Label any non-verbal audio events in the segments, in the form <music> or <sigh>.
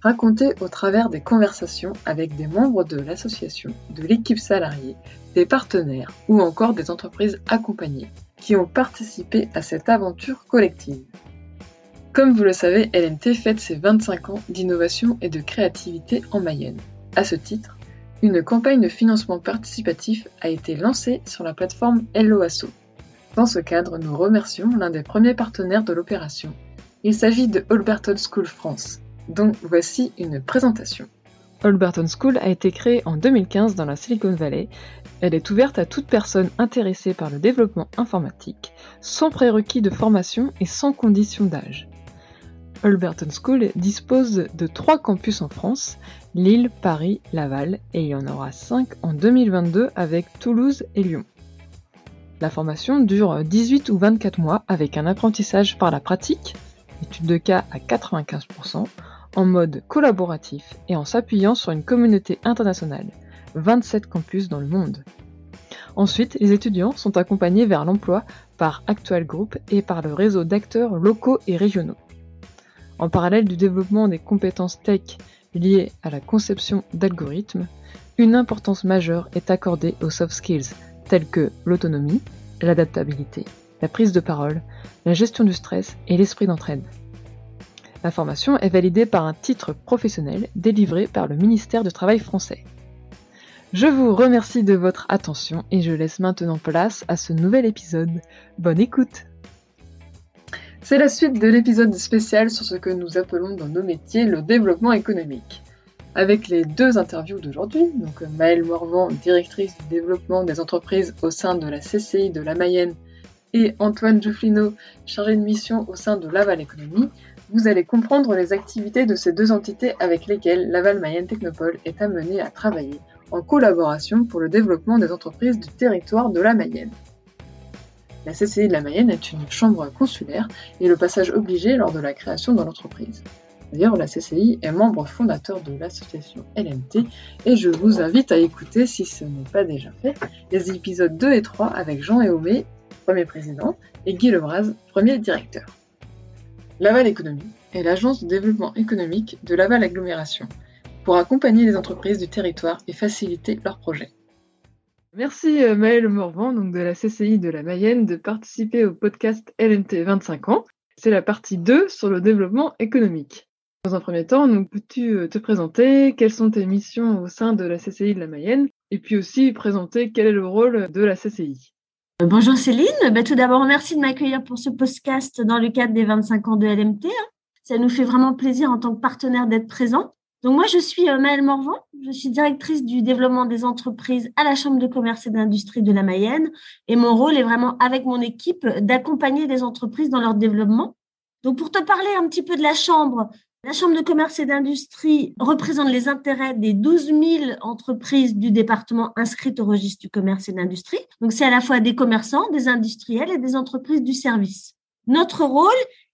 raconté au travers des conversations avec des membres de l'association, de l'équipe salariée, des partenaires ou encore des entreprises accompagnées qui ont participé à cette aventure collective. Comme vous le savez, LMT fête ses 25 ans d'innovation et de créativité en Mayenne. À ce titre, une campagne de financement participatif a été lancée sur la plateforme LOASO. Dans ce cadre, nous remercions l'un des premiers partenaires de l'opération. Il s'agit de Holberton School France, dont voici une présentation. Holberton School a été créée en 2015 dans la Silicon Valley. Elle est ouverte à toute personne intéressée par le développement informatique, sans prérequis de formation et sans condition d'âge. Holberton School dispose de trois campus en France, Lille, Paris, Laval, et il y en aura cinq en 2022 avec Toulouse et Lyon. La formation dure 18 ou 24 mois avec un apprentissage par la pratique, étude de cas à 95%, en mode collaboratif et en s'appuyant sur une communauté internationale, 27 campus dans le monde. Ensuite, les étudiants sont accompagnés vers l'emploi par Actual Group et par le réseau d'acteurs locaux et régionaux. En parallèle du développement des compétences tech liées à la conception d'algorithmes, une importance majeure est accordée aux soft skills tels que l'autonomie, l'adaptabilité, la prise de parole, la gestion du stress et l'esprit d'entraide. La formation est validée par un titre professionnel délivré par le ministère du Travail français. Je vous remercie de votre attention et je laisse maintenant place à ce nouvel épisode. Bonne écoute C'est la suite de l'épisode spécial sur ce que nous appelons dans nos métiers le développement économique. Avec les deux interviews d'aujourd'hui, donc Maëlle Morvan, directrice du développement des entreprises au sein de la CCI de la Mayenne, et Antoine Joufflino, chargé de mission au sein de Laval Économie, vous allez comprendre les activités de ces deux entités avec lesquelles Laval Mayenne Technopole est amené à travailler en collaboration pour le développement des entreprises du territoire de la Mayenne. La CCI de la Mayenne est une chambre consulaire et le passage obligé lors de la création de l'entreprise. D'ailleurs, la CCI est membre fondateur de l'association LMT et je vous invite à écouter, si ce n'est pas déjà fait, les épisodes 2 et 3 avec Jean Éomé, premier président, et Guy Lebras, premier directeur. Laval Économie est l'agence de développement économique de Laval Agglomération pour accompagner les entreprises du territoire et faciliter leurs projets. Merci euh, Maëlle Morvan donc de la CCI de la Mayenne de participer au podcast LNT 25 ans. C'est la partie 2 sur le développement économique. Dans un premier temps, peux-tu euh, te présenter? Quelles sont tes missions au sein de la CCI de la Mayenne? Et puis aussi présenter quel est le rôle de la CCI Bonjour Céline. Ben, tout d'abord, merci de m'accueillir pour ce podcast dans le cadre des 25 ans de LMT. Hein. Ça nous fait vraiment plaisir en tant que partenaire d'être présent. Donc moi, je suis euh, Maëlle Morvan. Je suis directrice du développement des entreprises à la Chambre de commerce et d'industrie de la Mayenne. Et mon rôle est vraiment, avec mon équipe, d'accompagner les entreprises dans leur développement. Donc pour te parler un petit peu de la Chambre, la Chambre de commerce et d'industrie représente les intérêts des 12 000 entreprises du département inscrites au registre du commerce et d'industrie. Donc, c'est à la fois des commerçants, des industriels et des entreprises du service. Notre rôle,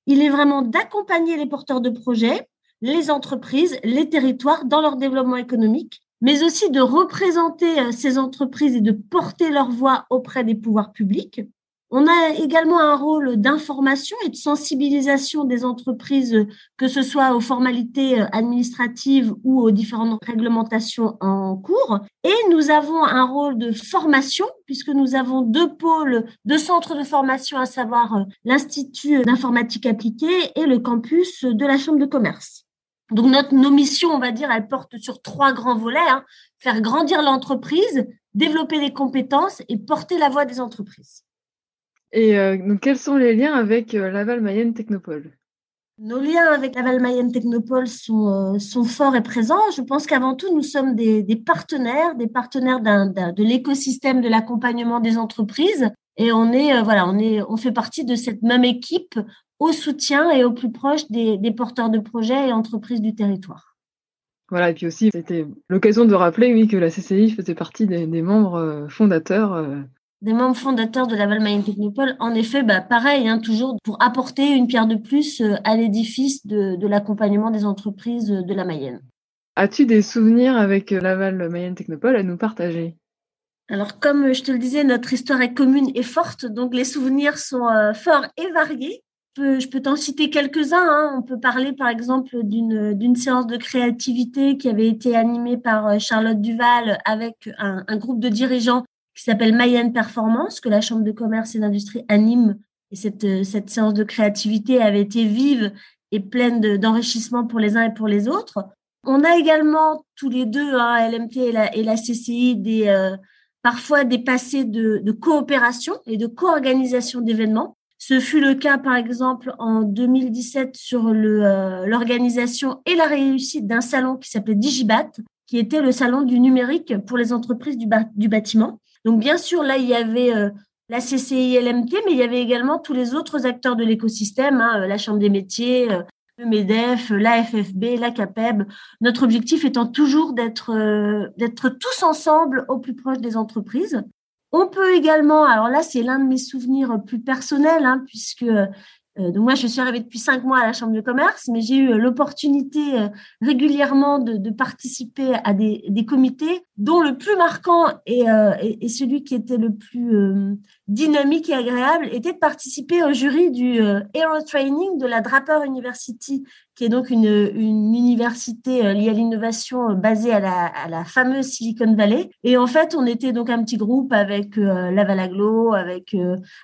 il est vraiment d'accompagner les porteurs de projets, les entreprises, les territoires dans leur développement économique, mais aussi de représenter euh, ces entreprises et de porter leur voix auprès des pouvoirs publics on a également un rôle d'information et de sensibilisation des entreprises, que ce soit aux formalités euh, administratives ou aux différentes réglementations en cours. Et nous avons un rôle de formation, puisque nous avons deux pôles, deux centres de formation, à savoir euh, l'Institut d'informatique appliquée et le campus de la Chambre de commerce. Donc notre, nos missions, on va dire, elles portent sur trois grands volets. Hein. faire grandir l'entreprise, développer les compétences et porter la voix des entreprises. Et euh, donc, quels sont les liens avec euh, Laval Mayenne Technopole? Nos liens avec Laval Mayenne Technopole sont, euh, sont forts et présents. Je pense qu'avant tout, nous sommes des, partenaires, des partenaires de l'écosystème de l'accompagnement des entreprises. Et on est, voilà, on est, on fait partie de cette même équipe au soutien et au plus proche des, des porteurs de projets et entreprises du territoire. Voilà, et puis aussi, c'était l'occasion de rappeler, oui, que la CCI faisait partie des, membres euh, fondateurs. Euh. Des membres fondateurs de Laval Mayenne Technopole. En effet, bah, pareil, hein, toujours pour apporter une pierre de plus euh, à l'édifice de, de l'accompagnement des entreprises de la Mayenne. As-tu des souvenirs avec Laval Mayenne Technopole à nous partager? Alors, comme je te le disais, notre histoire est commune et forte, donc les souvenirs sont forts et variés je peux t'en citer quelques-uns. Hein. On peut parler par exemple d'une séance de créativité qui avait été animée par euh, Charlotte Duval avec un, un groupe de dirigeants qui s'appelle Mayenne Performance, que la Chambre de commerce et d'industrie anime. Et cette, euh, cette séance de créativité avait été vive et pleine d'enrichissement pour les uns et pour les autres. On a également tous les deux, hein, LMT et la, et la CCI, des, euh, parfois des passés de, de coopération et de co-organisation d'événements. Ce fut le cas, par exemple, en 2017 sur euh, l'organisation et la réussite d'un salon qui s'appelait Digibat, qui était le salon du numérique pour les entreprises du, du bâtiment. Donc, bien sûr, là, il y avait euh, la CCI LMT, mais il y avait également tous les autres acteurs de l'écosystème, hein, euh, la Chambre des métiers, le MEDEF, la FFB, la CAPEB. Notre objectif étant toujours d'être tous ensemble au plus proche des entreprises on peut également, alors là, c'est l'un de mes souvenirs plus personnels, hein, puisque euh, donc moi, je suis arrivée depuis cinq mois à la Chambre de commerce, mais j'ai eu euh, l'opportunité euh, régulièrement de, participer à des, comités, dont le plus marquant et, celui qui était le plus dynamique et agréable était de participer au jury du Aero Training de la Draper University, qui est donc une, une université liée à l'innovation basée à la, à la, fameuse Silicon Valley. Et en fait, on était donc un petit groupe avec Laval Aglo, avec,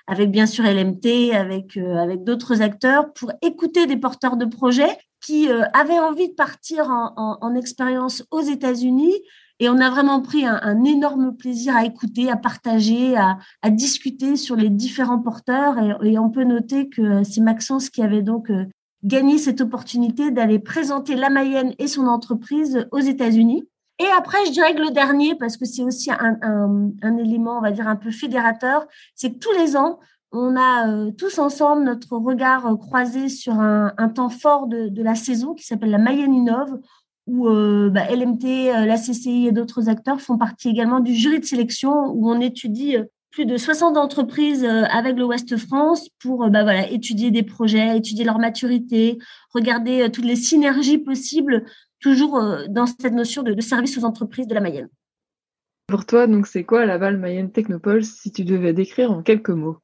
avec bien sûr LMT, avec, avec d'autres acteurs pour écouter des porteurs de projets qui euh, avaient envie de partir en, expérience aux États-Unis. Et on a vraiment pris un, énorme plaisir à écouter, à partager, à, discuter sur les différents porteurs. Et, on peut noter que c'est Maxence qui avait donc euh, gagné cette opportunité d'aller présenter la Mayenne et son entreprise aux États-Unis. Et après, je dirais que le dernier, parce que c'est aussi un, élément, on va dire, un peu fédérateur, c'est que tous les ans, on a euh, tous ensemble notre regard euh, croisé sur un, temps fort de, la saison qui s'appelle la Mayenne Innove, où euh, bah, LMT, la CCI et d'autres acteurs font partie également du jury de sélection, où on étudie plus de 60 entreprises avec le Ouest France pour bah, voilà, étudier des projets, étudier leur maturité, regarder toutes les synergies possibles, toujours dans cette notion de, de service aux entreprises de la Mayenne. Pour toi, donc c'est quoi Laval Mayenne Technopole si tu devais décrire en quelques mots?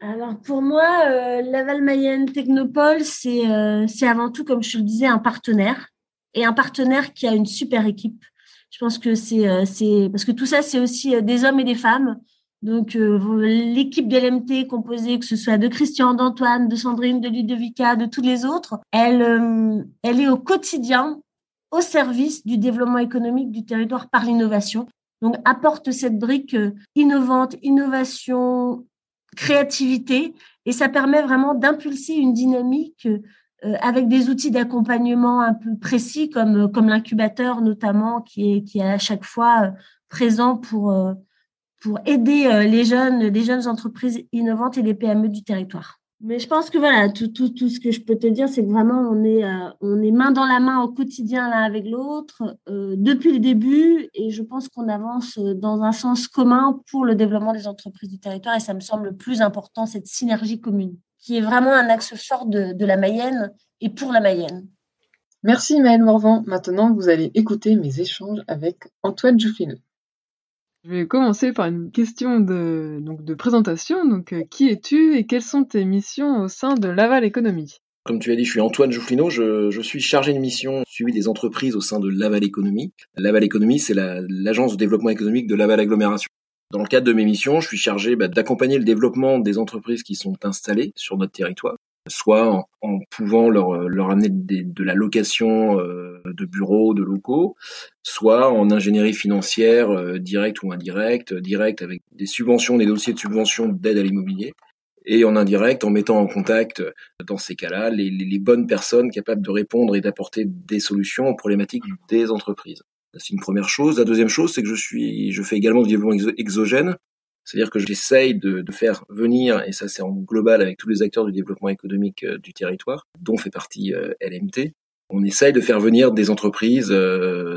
Alors pour moi, euh, Laval Mayenne Technopole, c'est euh, avant tout, comme je le disais, un partenaire et un partenaire qui a une super équipe. Je pense que c'est euh, c'est parce que tout ça, c'est aussi des hommes et des femmes. Donc l'équipe de LMT composée, que ce soit de Christian, d'Antoine, de Sandrine, de Ludovica, de tous les autres, elle elle est au quotidien au service du développement économique du territoire par l'innovation. Donc apporte cette brique innovante, innovation, créativité et ça permet vraiment d'impulser une dynamique euh, avec des outils d'accompagnement un peu précis comme comme l'incubateur notamment qui est qui est à chaque fois euh, présent pour euh, pour aider les jeunes les jeunes entreprises innovantes et les PME du territoire. Mais je pense que voilà, tout, tout, tout ce que je peux te dire, c'est que vraiment, on est, euh, on est main dans la main au quotidien l'un avec l'autre euh, depuis le début et je pense qu'on avance dans un sens commun pour le développement des entreprises du territoire et ça me semble le plus important, cette synergie commune, qui est vraiment un axe fort de, de la Mayenne et pour la Mayenne. Merci Maëlle Morvan. Maintenant, vous allez écouter mes échanges avec Antoine Joufflineux. Je vais commencer par une question de, donc de présentation. Donc, euh, qui es-tu et quelles sont tes missions au sein de Laval Économie? Comme tu as dit, je suis Antoine Joufflino, je, je, suis chargé de mission suivi des entreprises au sein de Laval Économie. Laval Économie, c'est l'agence de développement économique de Laval Agglomération. Dans le cadre de mes missions, je suis chargé bah, d'accompagner le développement des entreprises qui sont installées sur notre territoire, soit en, pouvant leur, leur amener de la location euh, de bureaux, de locaux, soit en ingénierie financière euh, directe ou indirecte, directe avec des subventions, des dossiers de subvention d'aide à l'immobilier, et en indirect en mettant en contact, dans ces cas-là, les, les, bonnes personnes capables de répondre et d'apporter des solutions aux problématiques des entreprises. C'est une première chose. La deuxième chose, c'est que je suis, je fais également du développement exogène. C'est-à-dire que j'essaye de, de, faire venir, et ça c'est en global avec tous les acteurs du développement économique euh, du territoire, dont fait partie euh, LMT, on essaye de faire venir des entreprises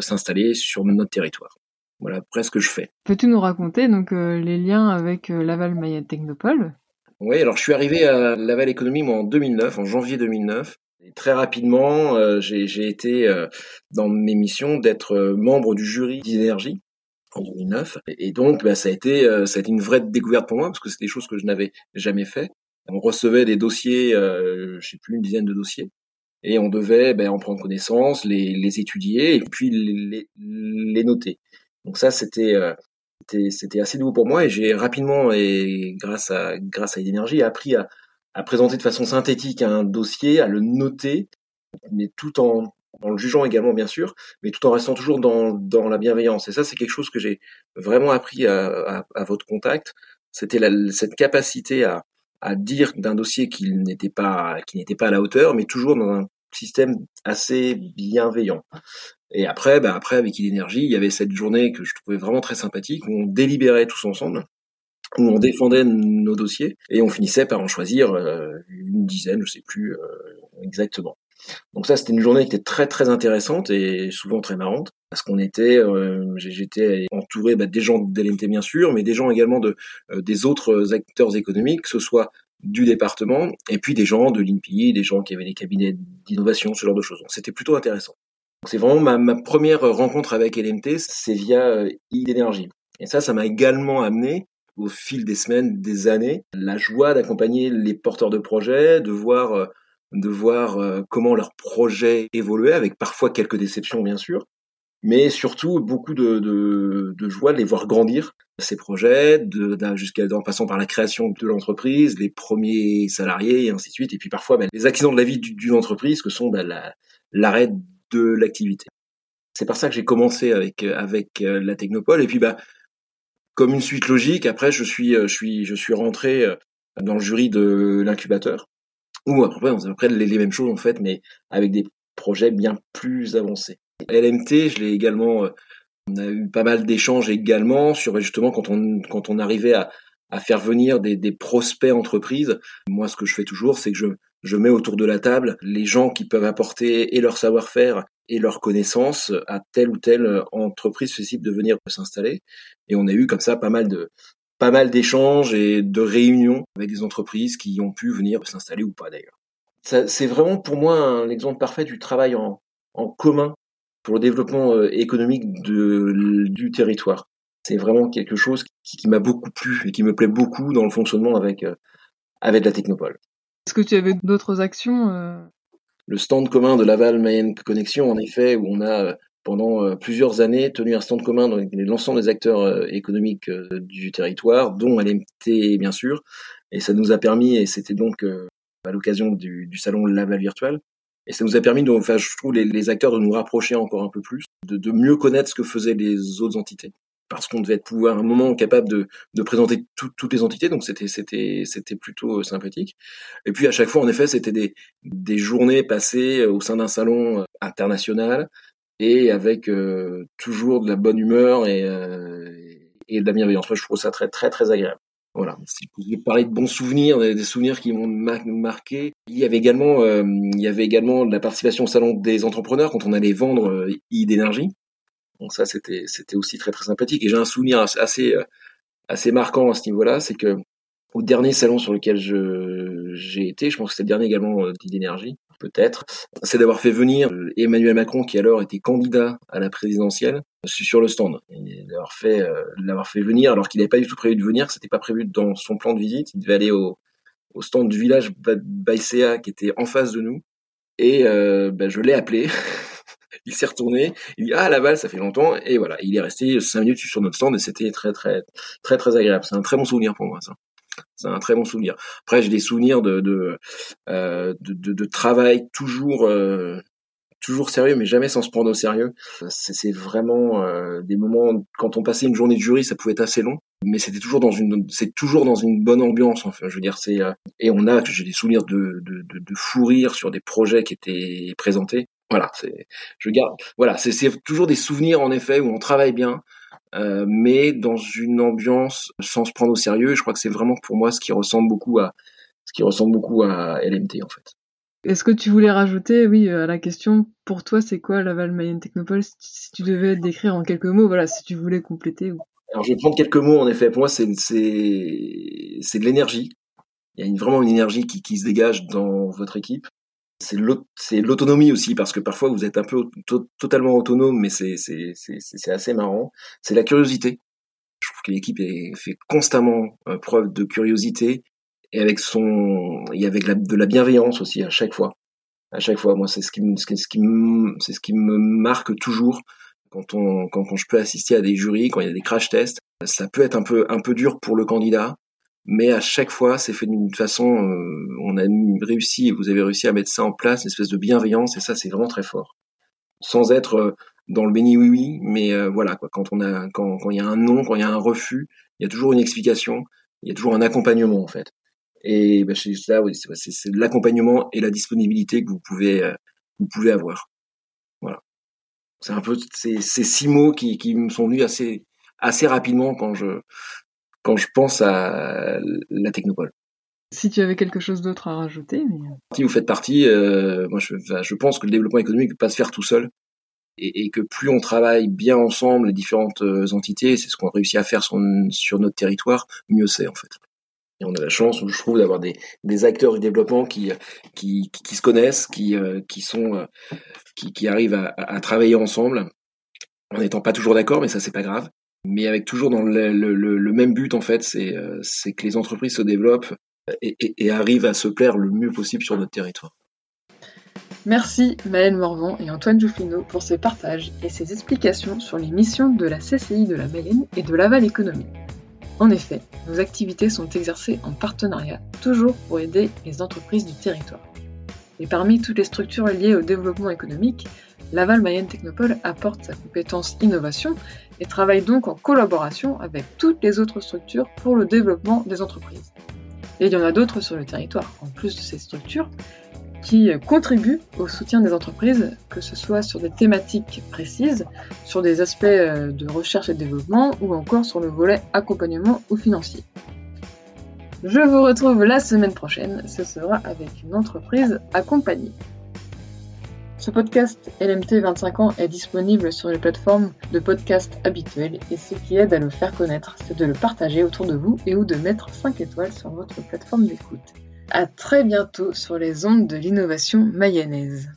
s'installer sur notre territoire. Voilà, presque ce que je fais. Peux-tu nous raconter donc les liens avec Laval Mayenne Technopole? Oui, alors je suis arrivé à Laval Économie moi en 2009, en janvier 2009. Et très rapidement, j'ai été dans mes missions d'être membre du jury d'énergie en 2009. Et donc, bah, ça a été, euh, ça a été une vraie découverte pour moi parce que c'est des choses que je n'avais jamais fait. On recevait des dossiers, euh, je sais plus une dizaine de dossiers, et on devait ben, en prendre connaissance, les, les étudier et puis les, les noter. Donc ça, c'était euh, c'était assez nouveau pour moi et j'ai rapidement et grâce à grâce à l'énergie appris à, à présenter de façon synthétique un dossier, à le noter, mais tout en en le jugeant également bien sûr, mais tout en restant toujours dans, dans la bienveillance. Et ça, c'est quelque chose que j'ai vraiment appris à, à, votre contact. C'était cette capacité à, à dire d'un dossier qu'il n'était pas qui n'était pas à la hauteur, mais toujours dans un système assez bienveillant. Et après, bah après avec l'énergie, il y avait cette journée que je trouvais vraiment très sympathique où on délibérait tous ensemble où on défendait nos dossiers et on finissait par en choisir euh, une dizaine, je sais plus euh, exactement. Donc ça, c'était une journée qui était très très intéressante et souvent très marrante parce qu'on était, euh, j'étais entouré bah, des gens de l'LMT bien sûr, mais des gens également de euh, des autres acteurs économiques, que ce soit du département et puis des gens de l'INPI, des gens qui avaient des cabinets d'innovation, ce genre de choses. Donc c'était plutôt intéressant. C'est vraiment ma, ma, première rencontre avec LMT, c'est via euh, e-énergie. Et ça, ça m'a également amené au fil des semaines, des années, la joie d'accompagner les porteurs de projets, de voir euh, de voir euh, comment leur projet évoluait, avec parfois quelques déceptions bien sûr, mais surtout beaucoup de, de, joie de les voir grandir, ces projets, jusqu'à en passant par la création de l'entreprise, les premiers salariés et ainsi de suite, et puis parfois ben, les accidents de la vie d'une entreprise que sont ben, l'arrêt de l'activité. C'est par ça que j'ai commencé avec avec euh, la Technopole, et puis bah comme une suite logique, après je suis je suis je suis rentré euh, dans le jury de l'incubateur ou après, on après les, mêmes choses en fait, mais avec des projets bien plus avancés. LMT, je l'ai également, euh, on a eu pas mal d'échanges également sur justement quand on quand on arrivait à, à faire venir des, des prospects entreprises. Moi, ce que je fais toujours, c'est que je je mets autour de la table les gens qui peuvent apporter et leur savoir-faire et leur connaissance à telle ou telle entreprise susceptible de venir s'installer. Et on a eu comme ça pas mal de, pas mal d'échanges et de réunions avec des entreprises qui ont pu venir s'installer ou pas d'ailleurs. C'est vraiment pour moi un exemple parfait du travail en, en commun pour le développement euh, économique de, du territoire. C'est vraiment quelque chose qui, qui m'a beaucoup plu et qui me plaît beaucoup dans le fonctionnement avec, euh, avec la Technopole. Est-ce que tu avais d'autres actions euh? Le stand commun de Laval Mayenne Connexion, en effet, où on a pendant euh, plusieurs années tenu un stand commun avec l'ensemble des acteurs euh, économiques euh, du territoire, dont LMT bien sûr, et ça nous a permis, et c'était donc à l'occasion du, salon Laval Virtuel, et ça nous a permis, de, enfin, je trouve, les, acteurs de nous rapprocher encore un peu plus, de, mieux connaître ce que faisaient les autres entités. Parce qu'on devait être pouvoir un moment capable de, de présenter toutes les entités, donc c'était c'était c'était plutôt sympathique. Et puis à chaque fois, en effet, c'était des des journées passées au sein d'un salon international et avec euh, toujours de la bonne humeur et, euh, et de la bienveillance. Moi, je trouve ça très très très agréable. Voilà. Si vous parler de bons souvenirs, des, souvenirs qui m'ont marqué, il y avait également, euh, il y avait également la participation au salon des entrepreneurs quand on allait vendre euh, d'énergie. Donc ça, c'était c'était aussi très très sympathique. Et j'ai un souvenir assez assez marquant à ce niveau-là, c'est que au dernier salon sur lequel je j'ai été, je pense que c'était le dernier également d'énergie, peut-être, c'est d'avoir fait venir Emmanuel Macron, qui alors était candidat à la présidentielle, sur le stand. D'avoir fait, euh, l'avoir fait venir alors qu'il n'avait pas du tout prévu de venir, c'était pas prévu dans son plan de visite. Il devait aller au, au stand du village Baïséa qui était en face de nous. Et euh, ben, je l'ai appelé. <laughs> il s'est retourné. Il dit ah Laval, ça fait longtemps. Et voilà, il est resté cinq minutes sur notre stand et c'était très très très très agréable. C'est un très bon souvenir pour moi ça. C'est un très bon souvenir. Après, j'ai des souvenirs de de, euh, de, de, travail toujours euh, toujours sérieux, mais jamais sans se prendre au sérieux. C'est vraiment euh, des moments quand on passait une journée de jury, ça pouvait être assez long, mais c'était toujours dans une c'est toujours dans une bonne ambiance. Enfin, je veux dire, c'est et on a j'ai des souvenirs de, de, de, de fou rire sur des projets qui étaient présentés. Voilà, c'est je garde. Voilà, c'est toujours des souvenirs en effet où on travaille bien, euh, mais dans une ambiance sans se prendre au sérieux. je crois que c'est vraiment pour moi ce qui ressemble beaucoup à ce qui ressemble beaucoup à LMT en fait. Est-ce que tu voulais rajouter, oui, à la question, pour toi, c'est quoi Laval Mayenne Technopole Si tu devais décrire en quelques mots, voilà, si tu voulais compléter. Alors, je vais prendre quelques mots, en effet. Pour moi, c'est, c'est, c'est de l'énergie. Il y a vraiment une énergie qui, qui se dégage dans votre équipe. C'est, l'autonomie aussi, parce que parfois, vous êtes un peu totalement autonome, mais c'est, assez marrant. C'est la curiosité. Je trouve que l'équipe fait constamment euh, preuve de curiosité et avec son et avec de la bienveillance aussi à chaque fois. À chaque fois, moi c'est ce qui me, ce qui me c'est ce qui me marque toujours quand on quand, quand je peux assister à des jurys, quand il y a des crash tests, ça peut être un peu un peu dur pour le candidat, mais à chaque fois c'est fait d'une façon euh, on a réussi vous avez réussi à mettre ça en place, une espèce de bienveillance et ça c'est vraiment très fort. Sans être euh, dans le béni oui oui, mais euh, voilà quoi, quand on a quand il y a un non, quand il y a un refus, il y a toujours une explication, il y a toujours un accompagnement en fait. Et ben, c'est ça, oui, c'est l'accompagnement et la disponibilité que vous pouvez, euh, vous pouvez avoir. Voilà. C'est un peu ces, ces six mots qui, qui me sont venus assez, assez rapidement quand je, quand je pense à la technopole. Si tu avais quelque chose d'autre à rajouter. Mais... Euh. Si vous faites partie, euh, moi je, je pense que le développement économique ne peut pas se faire tout seul. Et, et, que plus on travaille bien ensemble, les différentes euh, entités, c'est ce qu'on réussit à faire sur, sur notre territoire, mieux c'est en fait. Et on a la chance, je trouve, d'avoir des, des acteurs du développement qui, qui, qui, se connaissent, qui, qui, sont, qui, qui arrivent à, à, travailler ensemble, en n'étant pas toujours d'accord, mais ça, c'est pas grave. Mais avec toujours dans le, même but, en fait, c'est euh, que les entreprises se développent et, arrivent à se plaire le mieux possible sur notre territoire. Merci Maëlle Morvan et Antoine Joufflino pour ces partages et ces explications sur les missions de la CCI de la Mélène et de Laval Économie. En effet, nos activités sont exercées en partenariat, toujours pour aider les entreprises du territoire. Et parmi toutes les structures liées au développement économique, Laval Mayenne Technopole apporte sa compétence innovation et travaille donc en collaboration avec toutes les autres structures pour le développement des entreprises. Et il y en a d'autres sur le territoire. En plus de ces structures, qui contribuent au soutien des entreprises, que ce soit sur des thématiques précises, sur des aspects euh, de recherche et développement ou encore sur le volet accompagnement ou financier. Je vous retrouve la semaine prochaine, ce sera avec une entreprise accompagnée. Ce podcast LMT 25 ans est disponible sur les plateformes de podcast habituelles et ce qui aide à le faire connaître, c'est de le partager autour de vous et ou de mettre 5 étoiles sur votre plateforme d'écoute. À très bientôt sur les ondes de l'innovation mayonnaise.